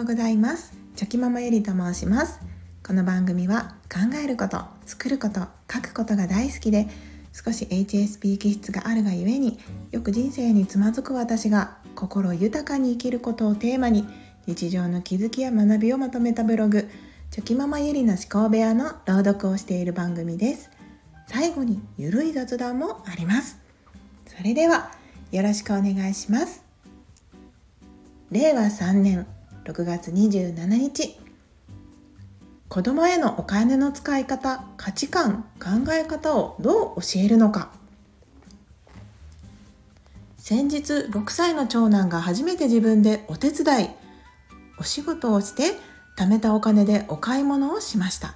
ようございます。チョキママゆりと申します。この番組は考えること作ること書くことが大好きで少し HSP 気質があるがゆえによく人生につまずく私が心豊かに生きることをテーマに日常の気づきや学びをまとめたブログチョキママゆりの思考部屋の朗読をしている番組です。最後にゆるい雑談もあります。それではよろしくお願いします。令和3年。6月27日。子供へのお金の使い方価値観考え方をどう教えるのか。先日6歳の長男が初めて自分でお手伝いお仕事をして貯めたお金でお買い物をしました。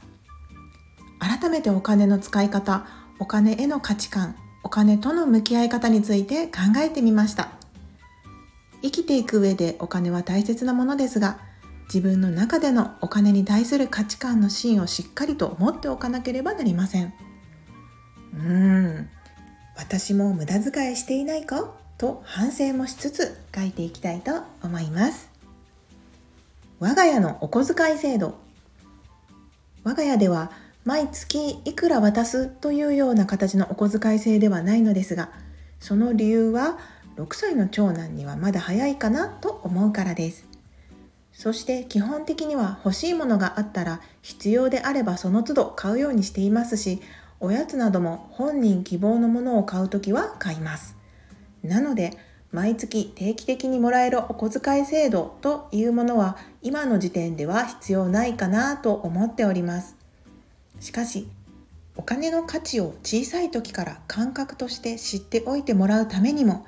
改めてお金の使い方お金への価値観お金との向き合い方について考えてみました。生きていく上でお金は大切なものですが自分の中でのお金に対する価値観の芯をしっかりと持っておかなければなりません。うーん。私も無駄遣いしていないかと反省もしつつ書いていきたいと思います。我が家のお小遣い制度。我が家では毎月いくら渡すというような形のお小遣い制ではないのですがその理由は6歳の長男にはまだ早いかなと思うからです。そして基本的には欲しいものがあったら必要であればその都度買うようにしていますしおやつなども本人希望のものを買う時は買います。なので毎月定期的にもらえるお小遣い制度というものは今の時点では必要ないかなと思っております。しかしお金の価値を小さい時から感覚として知っておいてもらうためにも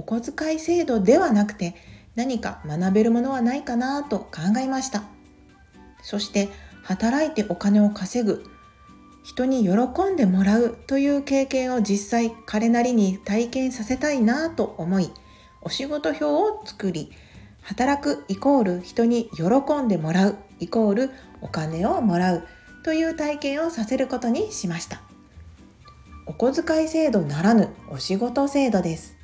お小遣い制度ではなくて何か学べるものはないかなと考えました。そして働いてお金を稼ぐ人に喜んでもらうという経験を実際彼なりに体験させたいなと思いお仕事表を作り働くイコール人に喜んでもらうイコールお金をもらうという体験をさせることにしました。お小遣い制度ならぬお仕事制度です。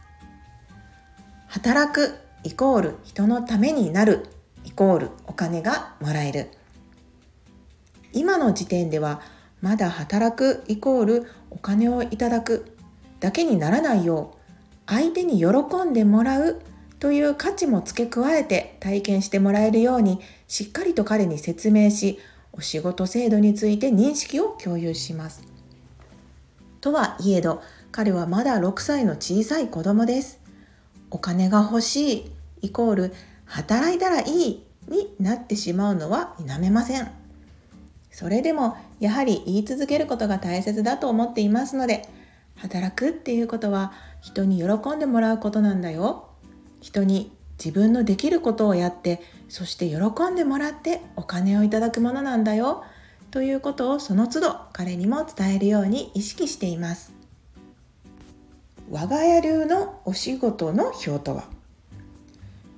働くイコール人のためになるイコールお金がもらえる今の時点ではまだ働くイコールお金をいただくだけにならないよう相手に喜んでもらうという価値も付け加えて体験してもらえるようにしっかりと彼に説明しお仕事制度について認識を共有します。とはいえど彼はまだ6歳の小さい子供です。お金が欲しいイコール働いたらいいになってしまうのは否めません。それでもやはり言い続けることが大切だと思っていますので働くっていうことは人に喜んでもらうことなんだよ。人に自分のできることをやってそして喜んでもらってお金をいただくものなんだよということをその都度彼にも伝えるように意識しています我が家流のお仕事の表とは？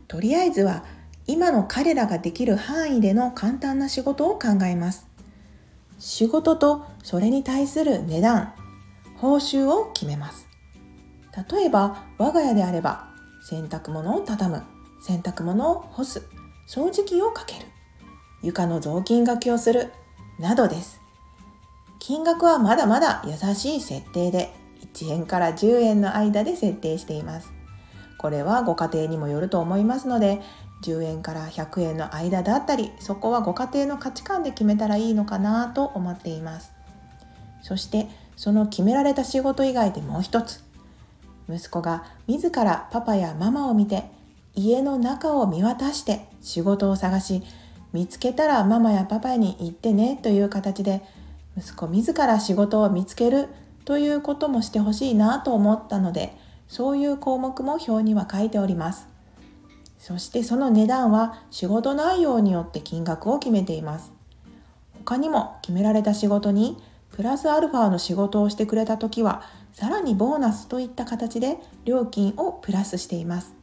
とりあえずは今の彼らができる範囲での簡単な仕事を考えます。仕事とそれに対する値段報酬を決めます。例えば我が家であれば洗濯物を畳む洗濯物を干す掃除機をかける床の雑巾がけをするなどです。金額はまだまだ優しい設定で1円から10円の間で設定しています。これはご家庭にもよると思いますので10円から100円の間だったりそこはご家庭の価値観で決めたらいいのかなと思っています。そしてその決められた仕事以外でもう一つ。息子が自らパパやママを見て家の中を見渡して仕事を探し見つけたらママやパパに言ってねという形で息子自ら仕事を見つけるということもしてほしいなと思ったのでそういう項目も表には書いております。そしてその値段は仕事内容によって金額を決めています。他にも決められた仕事にプラスアルファの仕事をしてくれた時はさらにボーナスといった形で料金をプラスしています。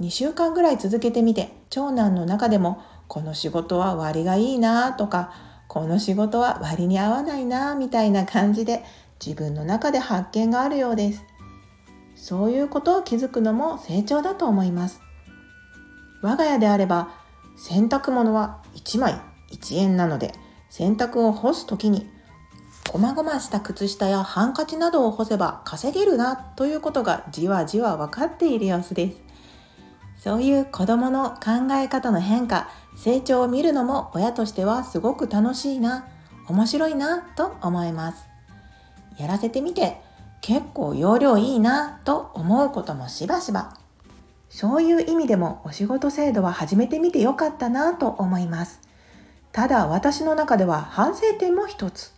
2週間ぐらい続けてみて長男の中でもこの仕事は割がいいなとかこの仕事は割に合わないなみたいな感じで自分の中で発見があるようです。そういうことを気づくのも成長だと思います。我が家であれば洗濯物は1枚1円なので洗濯を干す時にこまごました靴下やハンカチなどを干せば稼げるなということがじわじわ分かっている様子です。そういう子供の考え方の変化成長を見るのも親としてはすごく楽しいな面白いなと思います。やらせてみて。結構容量いいなと思うこともしばしば。そういう意味でもお仕事制度は始めてみてよかったなと思います。ただ私の中では反省点も一つ。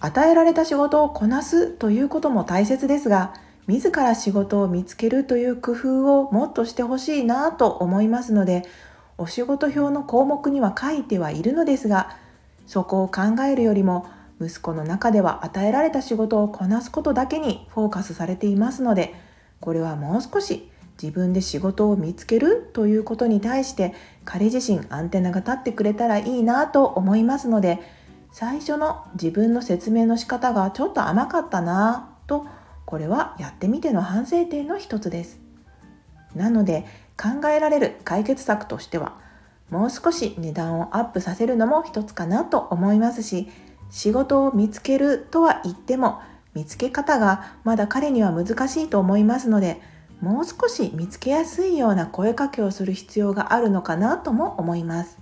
与えられた仕事をこなすということも大切ですが自ら仕事を見つけるという工夫をもっとしてほしいなと思いますのでお仕事表の項目には書いてはいるのですがそこを考えるよりも息子の中では与えられた仕事をこなすことだけにフォーカスされていますのでこれはもう少し自分で仕事を見つけるということに対して彼自身アンテナが立ってくれたらいいなと思いますので最初の自分の説明の仕方がちょっと甘かったなとこれはやってみての反省点の一つです。なので考えられる解決策としてはもう少し値段をアップさせるのも一つかなと思いますし仕事を見つけるとは言っても見つけ方がまだ彼には難しいと思いますのでもう少し見つけやすいような声かけをする必要があるのかなとも思います。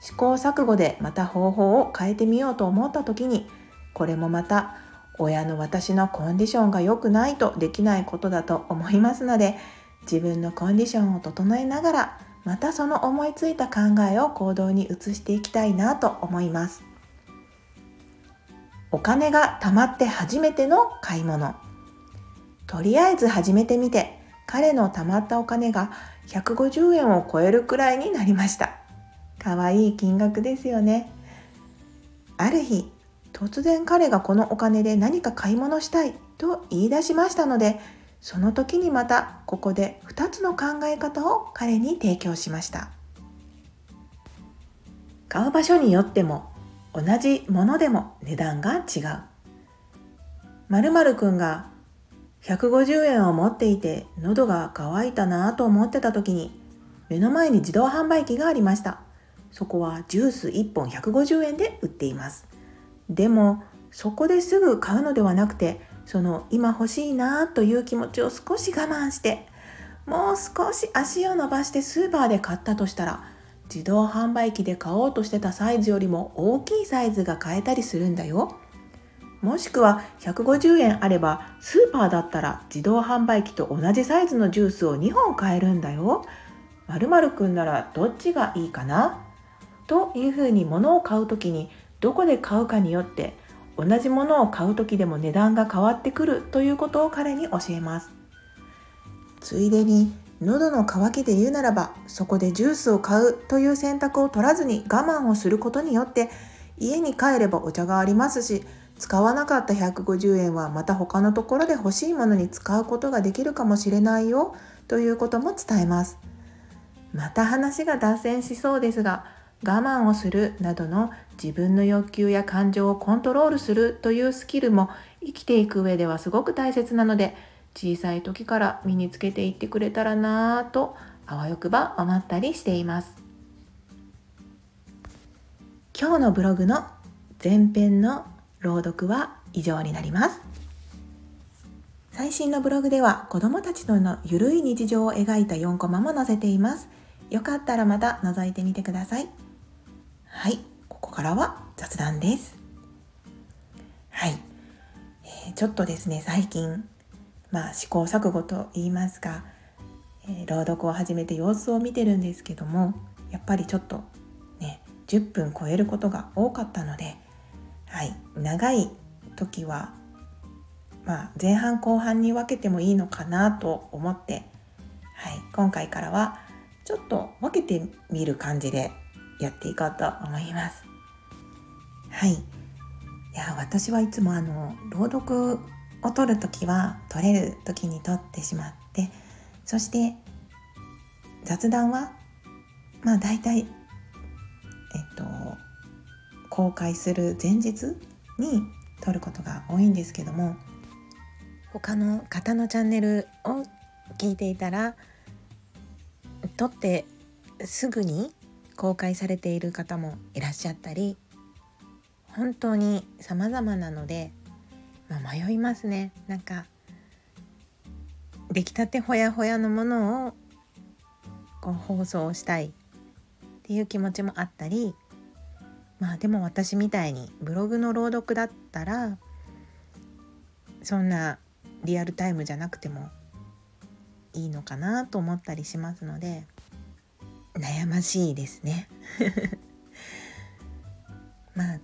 試行錯誤でまた方法を変えてみようと思った時にこれもまた親の私のコンディションが良くないとできないことだと思いますので自分のコンディションを整えながらまたその思いついた考えを行動に移していきたいなと思います。お金が貯まって初めての買い物。とりあえず始めてみて彼の貯まったお金が150円を超えるくらいになりました。かわいい金額ですよね。ある日突然彼がこのお金で何か買い物したいと言い出しましたのでその時にまたここで2つの考え方を彼に提供しました。買う場所によっても同じものでも値段が違う。〇〇くんが150円を持っていて喉が渇いたなぁと思ってた時に目の前に自動販売機がありました。そこはジュース1本150円で売っています。でもそこですぐ買うのではなくてその今欲しいなという気持ちを少し我慢してもう少し足を伸ばしてスーパーで買ったとしたら自動販売機で買おうとしてたサイズよりも大きいサイズが買えたりするんだよもしくは150円あればスーパーだったら自動販売機と同じサイズのジュースを2本買えるんだよ。まるくんならどっちがいいかな？というふうに物を買う時にどこで買うかによって同じものを買う時でも値段が変わってくるということを彼に教えます。ついでに喉の渇きで言うならばそこでジュースを買うという選択を取らずに我慢をすることによって家に帰ればお茶がありますし使わなかった150円はまた他のところで欲しいものに使うことができるかもしれないよということも伝えます。また話が脱線しそうですが我慢をするなどの自分の欲求や感情をコントロールするというスキルも生きていく上ではすごく大切なので小さい時から身につけていってくれたらなぁとあわよくば思ったりしています。今日のブログの前編の朗読は以上になります。最新のブログでは子供たちとのゆるい日常を描いた4コマも載せています。よかったらまた覗いてみてください。はいここからは雑談です。はい、えー、ちょっとですね最近まあ試行錯誤と言いますか、えー、朗読を始めて様子を見てるんですけどもやっぱりちょっとね10分超えることが多かったのではい長い時はまあ、前半後半に分けてもいいのかなと思って、はい、今回からはちょっと分けてみる感じでやっていこうと思います。はい。いや、私はいつもあの、朗読を取るときは、取れる時に取ってしまって、そして雑談は、まあ大体、えっと、公開する前日に撮ることが多いんですけども他の方のチャンネルを聞いていたら撮ってすぐに公開されている方もいらっしゃったり本当に様々なので、まあ、迷いますね。なんか出来たてほやほやのものをこう放送したいっていう気持ちもあったりまあでも私みたいにブログの朗読だったらそんなリアルタイムじゃなくてもいいのかなと思ったりしますので悩ましいですね。まあ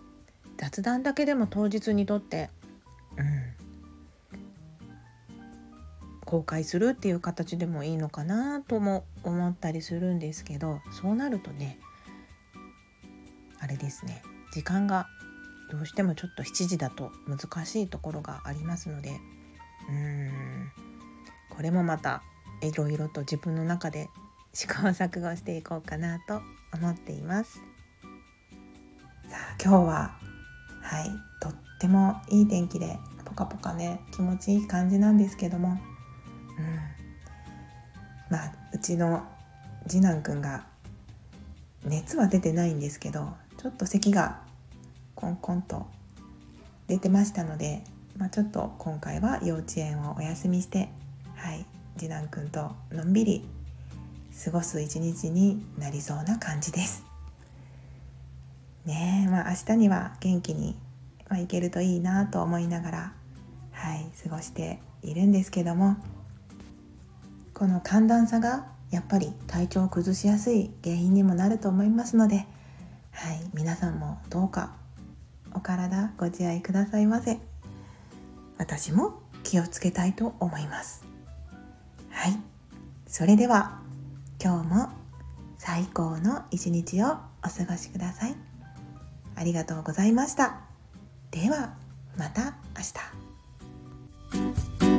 雑談だけでも当日にとって公開するっていう形でもいいのかなとも思ったりするんですけどそうなるとねあれですね時間がどうしてもちょっと7時だと難しいところがありますのでうーんこれもまたいろいろと自分の中で試行錯誤していこうかなと思っています。さあ今日ははいとってもいい天気でポカポカね気持ちいい感じなんですけども、うん、まあうちの次男くんが熱は出てないんですけどちょっと咳がコンコンと出てましたので、まあ、ちょっと今回は幼稚園をお休みしてはい次男くんとのんびり過ごす一日になりそうな感じです。ねえまあ明日には元気に、まあ、いけるといいなと思いながらはい過ごしているんですけどもこの寒暖差がやっぱり体調を崩しやすい原因にもなると思いますので、はい、皆さんもどうかお体ご自愛くださいませ。私も気をつけたいと思います。はいそれでは今日も最高の一日をお過ごしください。ありがとうございました。ではまた明日。